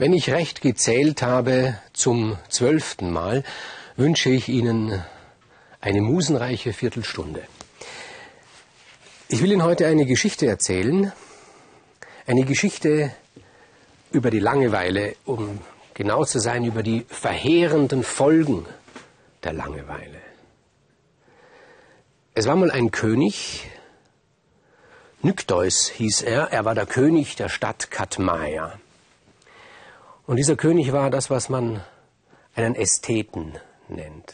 Wenn ich recht gezählt habe zum zwölften Mal, wünsche ich Ihnen eine musenreiche Viertelstunde. Ich will Ihnen heute eine Geschichte erzählen, eine Geschichte über die Langeweile, um genau zu sein, über die verheerenden Folgen der Langeweile. Es war mal ein König, Nykteus hieß er, er war der König der Stadt Katmaia. Und dieser König war das, was man einen Ästheten nennt.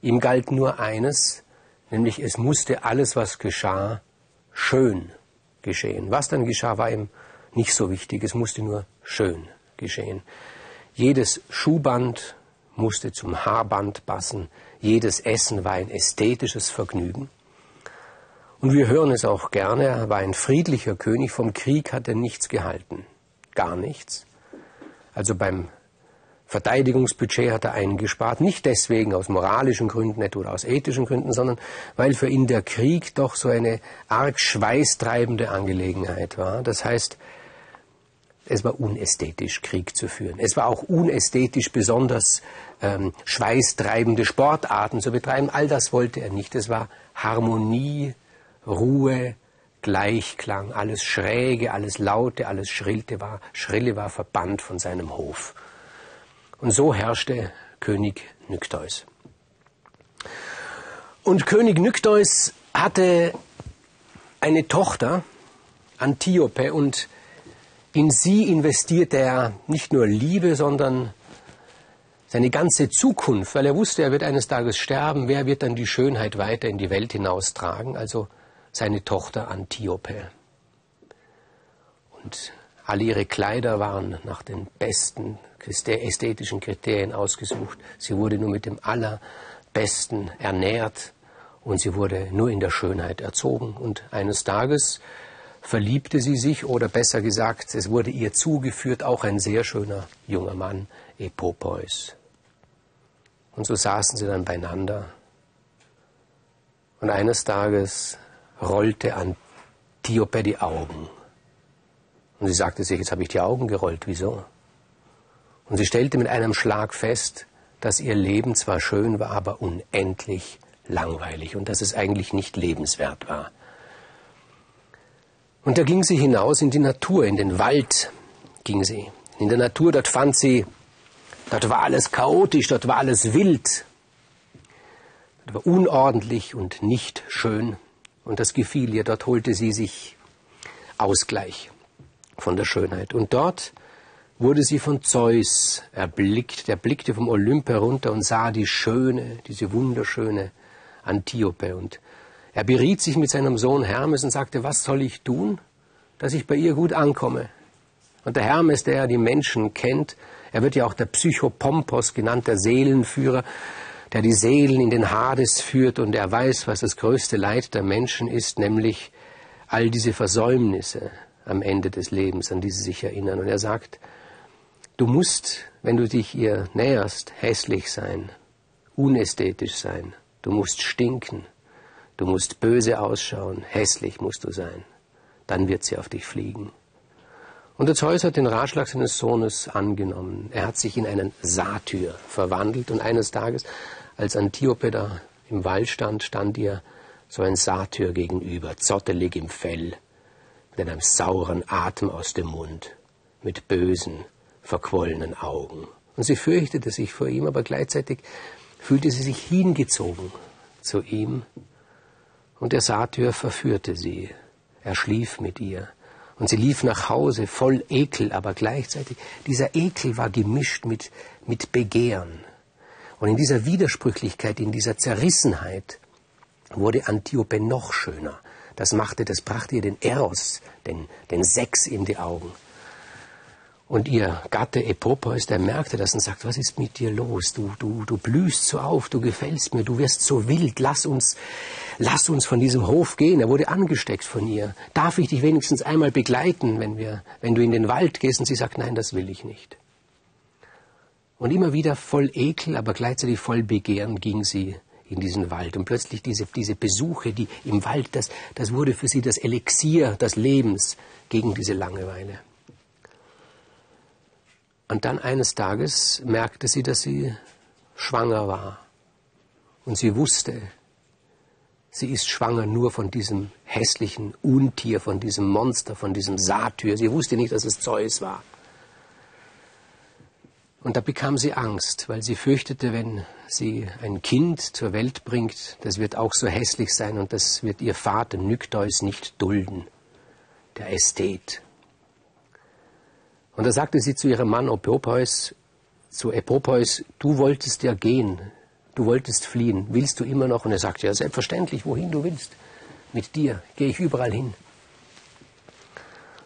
Ihm galt nur eines, nämlich es musste alles, was geschah, schön geschehen. Was dann geschah, war ihm nicht so wichtig, es musste nur schön geschehen. Jedes Schuhband musste zum Haarband passen, jedes Essen war ein ästhetisches Vergnügen. Und wir hören es auch gerne, er war ein friedlicher König, vom Krieg hat er nichts gehalten, gar nichts. Also beim Verteidigungsbudget hat er eingespart, nicht deswegen aus moralischen Gründen etwa oder aus ethischen Gründen, sondern weil für ihn der Krieg doch so eine arg schweißtreibende Angelegenheit war. Das heißt, es war unästhetisch, Krieg zu führen. Es war auch unästhetisch, besonders ähm, schweißtreibende Sportarten zu betreiben. All das wollte er nicht. Es war Harmonie, Ruhe, Gleichklang, alles Schräge, alles Laute, alles Schrillte war, Schrille war verbannt von seinem Hof. Und so herrschte König Nykteus. Und König Nykteus hatte eine Tochter, Antiope, und in sie investierte er nicht nur Liebe, sondern seine ganze Zukunft, weil er wusste, er wird eines Tages sterben. Wer wird dann die Schönheit weiter in die Welt hinaustragen? Also seine Tochter Antiope. Und alle ihre Kleider waren nach den besten ästhetischen Kriterien ausgesucht. Sie wurde nur mit dem Allerbesten ernährt und sie wurde nur in der Schönheit erzogen. Und eines Tages verliebte sie sich, oder besser gesagt, es wurde ihr zugeführt, auch ein sehr schöner junger Mann, Epopeus. Und so saßen sie dann beieinander. Und eines Tages rollte Antiope die Augen. Und sie sagte sich, jetzt habe ich die Augen gerollt, wieso? Und sie stellte mit einem Schlag fest, dass ihr Leben zwar schön war, aber unendlich langweilig und dass es eigentlich nicht lebenswert war. Und da ging sie hinaus in die Natur, in den Wald ging sie. In der Natur, dort fand sie, dort war alles chaotisch, dort war alles wild, dort war unordentlich und nicht schön. Und das gefiel ihr, dort holte sie sich Ausgleich von der Schönheit. Und dort wurde sie von Zeus erblickt. Der blickte vom Olymp herunter und sah die schöne, diese wunderschöne Antiope. Und er beriet sich mit seinem Sohn Hermes und sagte, was soll ich tun, dass ich bei ihr gut ankomme? Und der Hermes, der ja die Menschen kennt, er wird ja auch der Psychopompos genannt, der Seelenführer, der die Seelen in den Hades führt und er weiß, was das größte Leid der Menschen ist, nämlich all diese Versäumnisse am Ende des Lebens, an die sie sich erinnern. Und er sagt, du musst, wenn du dich ihr näherst, hässlich sein, unästhetisch sein, du musst stinken, Du musst böse ausschauen, hässlich musst du sein. Dann wird sie auf dich fliegen. Und der Zeus hat den Ratschlag seines Sohnes angenommen. Er hat sich in einen Satyr verwandelt und eines Tages, als Antiope da im Wald stand, stand ihr so ein Satyr gegenüber, zottelig im Fell, mit einem sauren Atem aus dem Mund, mit bösen, verquollenen Augen. Und sie fürchtete sich vor ihm, aber gleichzeitig fühlte sie sich hingezogen zu ihm und der Satyr verführte sie. Er schlief mit ihr. Und sie lief nach Hause voll Ekel, aber gleichzeitig dieser Ekel war gemischt mit, mit Begehren. Und in dieser Widersprüchlichkeit, in dieser Zerrissenheit wurde Antiope noch schöner. Das machte, das brachte ihr den Eros, den, den Sex in die Augen. Und ihr Gatte Epopeus, der merkte das und sagt, was ist mit dir los? Du, du, du blühst so auf, du gefällst mir, du wirst so wild, lass uns, lass uns von diesem Hof gehen. Er wurde angesteckt von ihr. Darf ich dich wenigstens einmal begleiten, wenn wir, wenn du in den Wald gehst? Und sie sagt, nein, das will ich nicht. Und immer wieder voll Ekel, aber gleichzeitig voll Begehren ging sie in diesen Wald. Und plötzlich diese, diese Besuche, die im Wald, das, das wurde für sie das Elixier des Lebens gegen diese Langeweile. Und dann eines Tages merkte sie, dass sie schwanger war. Und sie wusste, sie ist schwanger nur von diesem hässlichen Untier, von diesem Monster, von diesem Satyr. Sie wusste nicht, dass es Zeus war. Und da bekam sie Angst, weil sie fürchtete, wenn sie ein Kind zur Welt bringt, das wird auch so hässlich sein und das wird ihr Vater Nykteus nicht dulden, der Ästhet. Und da sagte sie zu ihrem Mann Opopeus, zu Epopeus, du wolltest ja gehen, du wolltest fliehen, willst du immer noch? Und er sagte, ja, selbstverständlich, wohin du willst. Mit dir gehe ich überall hin.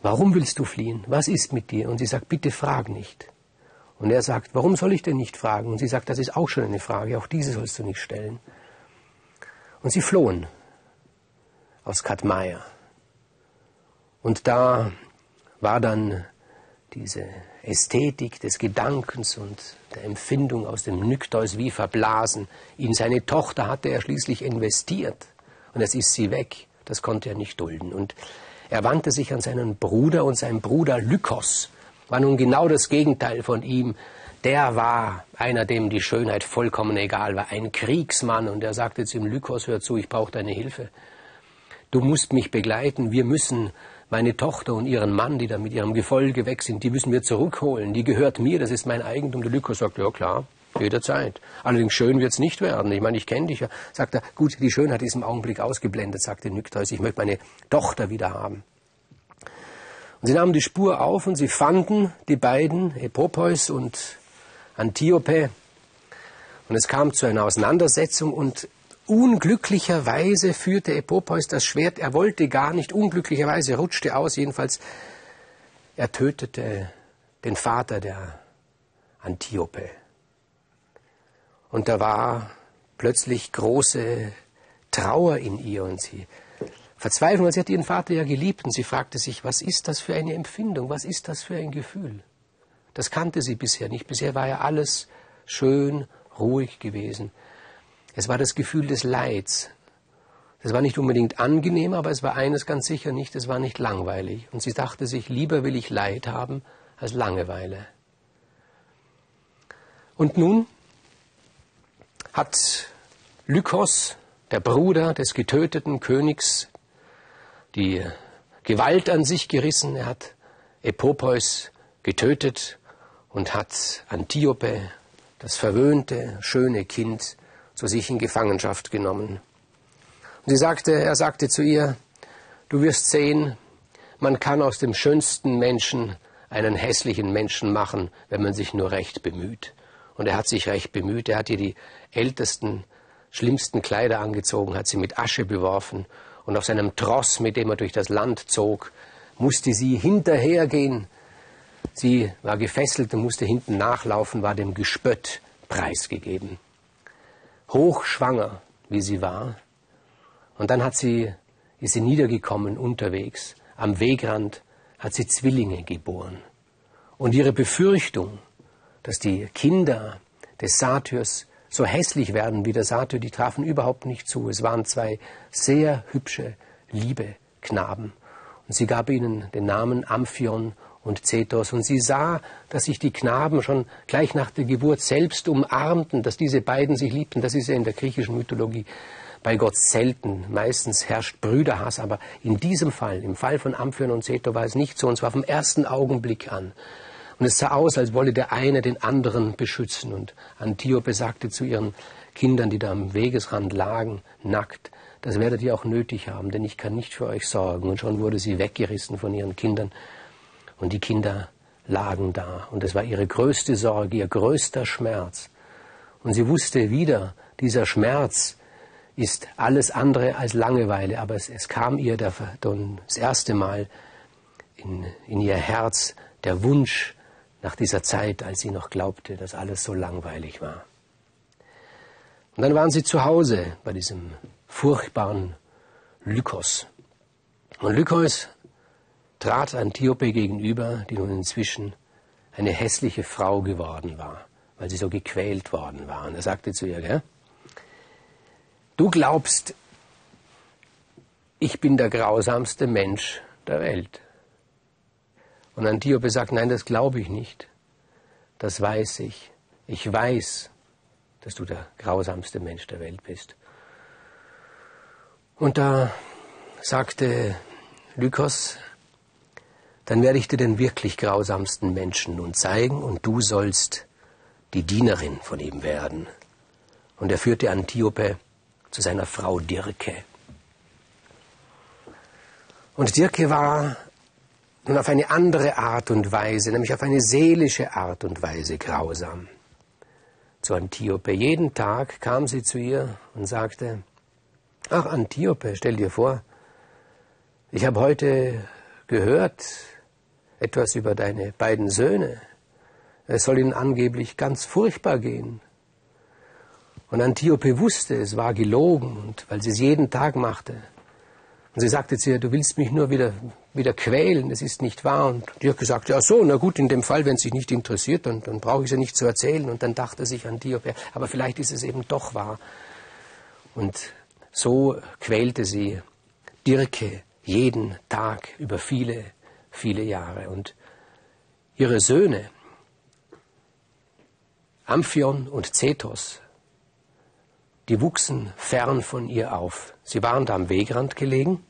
Warum willst du fliehen? Was ist mit dir? Und sie sagt, bitte frag nicht. Und er sagt, warum soll ich denn nicht fragen? Und sie sagt, das ist auch schon eine Frage, auch diese sollst du nicht stellen. Und sie flohen aus Katmaya. Und da war dann diese Ästhetik des Gedankens und der Empfindung aus dem Nykteus wie verblasen. In seine Tochter hatte er schließlich investiert. Und jetzt ist sie weg. Das konnte er nicht dulden. Und er wandte sich an seinen Bruder und sein Bruder Lykos war nun genau das Gegenteil von ihm. Der war einer, dem die Schönheit vollkommen egal war, ein Kriegsmann. Und er sagte zu ihm, Lykos, hör zu, ich brauche deine Hilfe. Du musst mich begleiten, wir müssen meine Tochter und ihren Mann, die da mit ihrem Gefolge weg sind, die müssen wir zurückholen. Die gehört mir, das ist mein Eigentum. Der Lykos sagt, ja klar, jederzeit. Allerdings schön wird's nicht werden. Ich meine, ich kenne dich ja. Sagt er, gut, die Schönheit ist im Augenblick ausgeblendet, sagte Nykteus. Ich möchte meine Tochter wieder haben. Und sie nahmen die Spur auf und sie fanden die beiden, Epopeus und Antiope. Und es kam zu einer Auseinandersetzung und unglücklicherweise führte Epopeus das Schwert. Er wollte gar nicht, unglücklicherweise rutschte aus. Jedenfalls, er tötete den Vater der Antiope. Und da war plötzlich große Trauer in ihr und sie Verzweiflung, weil sie hat ihren Vater ja geliebt und sie fragte sich, was ist das für eine Empfindung, was ist das für ein Gefühl? Das kannte sie bisher nicht. Bisher war ja alles schön, ruhig gewesen. Es war das Gefühl des Leids. Es war nicht unbedingt angenehm, aber es war eines ganz sicher nicht, es war nicht langweilig. Und sie dachte sich, lieber will ich Leid haben als Langeweile. Und nun hat Lykos, der Bruder des getöteten Königs die Gewalt an sich gerissen. Er hat Epopeus getötet und hat Antiope, das verwöhnte, schöne Kind, zu sich in Gefangenschaft genommen. Und sie sagte, er sagte zu ihr, du wirst sehen, man kann aus dem schönsten Menschen einen hässlichen Menschen machen, wenn man sich nur recht bemüht. Und er hat sich recht bemüht. Er hat ihr die ältesten, schlimmsten Kleider angezogen, hat sie mit Asche beworfen und auf seinem Tross, mit dem er durch das Land zog, musste sie hinterhergehen. Sie war gefesselt und musste hinten nachlaufen, war dem Gespött preisgegeben. Hochschwanger, wie sie war. Und dann hat sie, ist sie niedergekommen unterwegs. Am Wegrand hat sie Zwillinge geboren. Und ihre Befürchtung, dass die Kinder des Satyrs so hässlich werden wie der Satyr, die trafen überhaupt nicht zu. Es waren zwei sehr hübsche, liebe Knaben. Und sie gab ihnen den Namen Amphion und Zetos. Und sie sah, dass sich die Knaben schon gleich nach der Geburt selbst umarmten, dass diese beiden sich liebten. Das ist ja in der griechischen Mythologie bei Gott selten. Meistens herrscht Brüderhass, aber in diesem Fall, im Fall von Amphion und Zeto, war es nicht so, und zwar vom ersten Augenblick an. Und es sah aus, als wolle der eine den anderen beschützen. Und Antiope sagte zu ihren Kindern, die da am Wegesrand lagen, nackt, das werdet ihr auch nötig haben, denn ich kann nicht für euch sorgen. Und schon wurde sie weggerissen von ihren Kindern. Und die Kinder lagen da. Und es war ihre größte Sorge, ihr größter Schmerz. Und sie wusste wieder, dieser Schmerz ist alles andere als Langeweile, aber es, es kam ihr das erste Mal in, in ihr Herz der Wunsch, nach dieser Zeit, als sie noch glaubte, dass alles so langweilig war. Und dann waren sie zu Hause bei diesem furchtbaren Lykos. Und Lykos trat Antiope gegenüber, die nun inzwischen eine hässliche Frau geworden war, weil sie so gequält worden war. Und er sagte zu ihr, gell, du glaubst, ich bin der grausamste Mensch der Welt. Und Antiope sagt, nein, das glaube ich nicht. das weiß ich. Ich weiß, dass du der grausamste Mensch der Welt bist. Und da sagte Lykos, dann werde ich dir den wirklich grausamsten Menschen nun zeigen und du sollst die Dienerin von ihm werden. Und er führte Antiope zu seiner Frau Dirke. Und Dirke war nun auf eine andere Art und Weise, nämlich auf eine seelische Art und Weise grausam. Zu Antiope. Jeden Tag kam sie zu ihr und sagte, ach Antiope, stell dir vor, ich habe heute gehört etwas über deine beiden Söhne. Es soll ihnen angeblich ganz furchtbar gehen. Und Antiope wusste, es war gelogen, und weil sie es jeden Tag machte. Und sie sagte zu ihr, du willst mich nur wieder, wieder quälen, es ist nicht wahr. Und Dirk sagte, ja so, na gut, in dem Fall, wenn es sich nicht interessiert, dann, dann brauche ich es ja nicht zu erzählen. Und dann dachte sich Antiope, aber vielleicht ist es eben doch wahr. Und so quälte sie Dirke jeden Tag über viele, viele Jahre. Und ihre Söhne, Amphion und Zetos, die wuchsen fern von ihr auf. Sie waren da am Wegrand gelegen.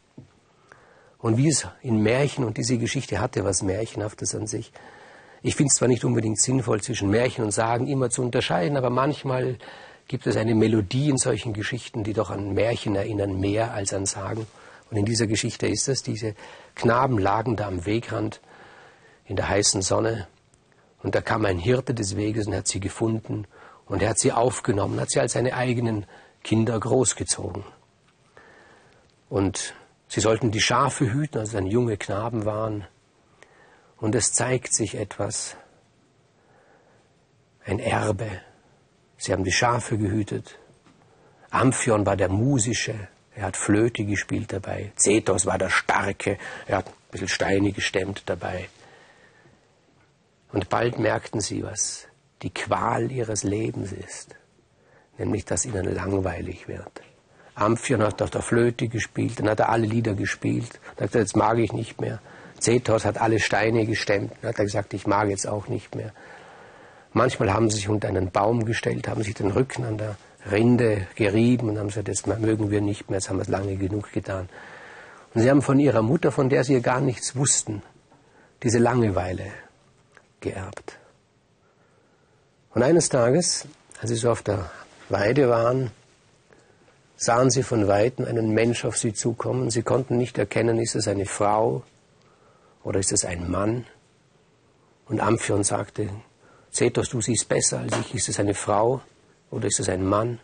Und wie es in Märchen, und diese Geschichte hatte was Märchenhaftes an sich, ich finde es zwar nicht unbedingt sinnvoll, zwischen Märchen und Sagen immer zu unterscheiden, aber manchmal gibt es eine Melodie in solchen Geschichten, die doch an Märchen erinnern, mehr als an Sagen. Und in dieser Geschichte ist es, diese Knaben lagen da am Wegrand in der heißen Sonne, und da kam ein Hirte des Weges und hat sie gefunden und er hat sie aufgenommen, hat sie als seine eigenen Kinder großgezogen. Und sie sollten die Schafe hüten, als dann junge Knaben waren. Und es zeigt sich etwas, ein Erbe. Sie haben die Schafe gehütet. Amphion war der Musische, er hat Flöte gespielt dabei. Zetos war der Starke, er hat ein bisschen Steine gestemmt dabei. Und bald merkten sie, was die Qual ihres Lebens ist, nämlich dass ihnen langweilig wird. Amphion hat auf der Flöte gespielt, dann hat er alle Lieder gespielt, dann hat er, jetzt mag ich nicht mehr. Zethos hat alle Steine gestemmt, dann hat er gesagt, ich mag jetzt auch nicht mehr. Manchmal haben sie sich unter einen Baum gestellt, haben sich den Rücken an der Rinde gerieben und haben gesagt, das mögen wir nicht mehr, jetzt haben wir es lange genug getan. Und sie haben von ihrer Mutter, von der sie gar nichts wussten, diese Langeweile geerbt. Und eines Tages, als sie so auf der Weide waren, sahen sie von weitem einen Mensch auf sie zukommen. Sie konnten nicht erkennen, ist es eine Frau oder ist es ein Mann. Und Amphion sagte, Zethos, du siehst besser als ich, ist es eine Frau oder ist es ein Mann?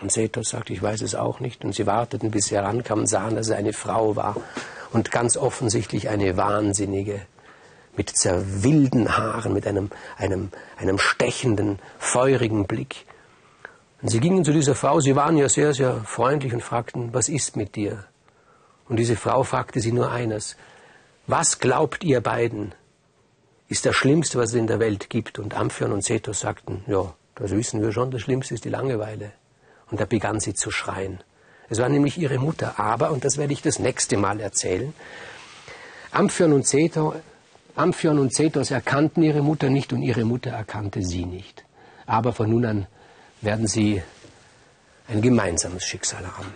Und Zethos sagte, ich weiß es auch nicht. Und sie warteten, bis sie herankamen, sahen, dass es eine Frau war und ganz offensichtlich eine Wahnsinnige mit zerwilden Haaren, mit einem, einem, einem stechenden, feurigen Blick. Und sie gingen zu dieser Frau, sie waren ja sehr, sehr freundlich und fragten, was ist mit dir? Und diese Frau fragte sie nur eines, was glaubt ihr beiden, ist das Schlimmste, was es in der Welt gibt? Und Amphion und Cetos sagten, ja, das wissen wir schon, das Schlimmste ist die Langeweile. Und da begann sie zu schreien. Es war nämlich ihre Mutter, aber, und das werde ich das nächste Mal erzählen, Amphion und Ceto Amphion und Zetos erkannten ihre Mutter nicht und ihre Mutter erkannte sie nicht. Aber von nun an werden sie ein gemeinsames Schicksal haben.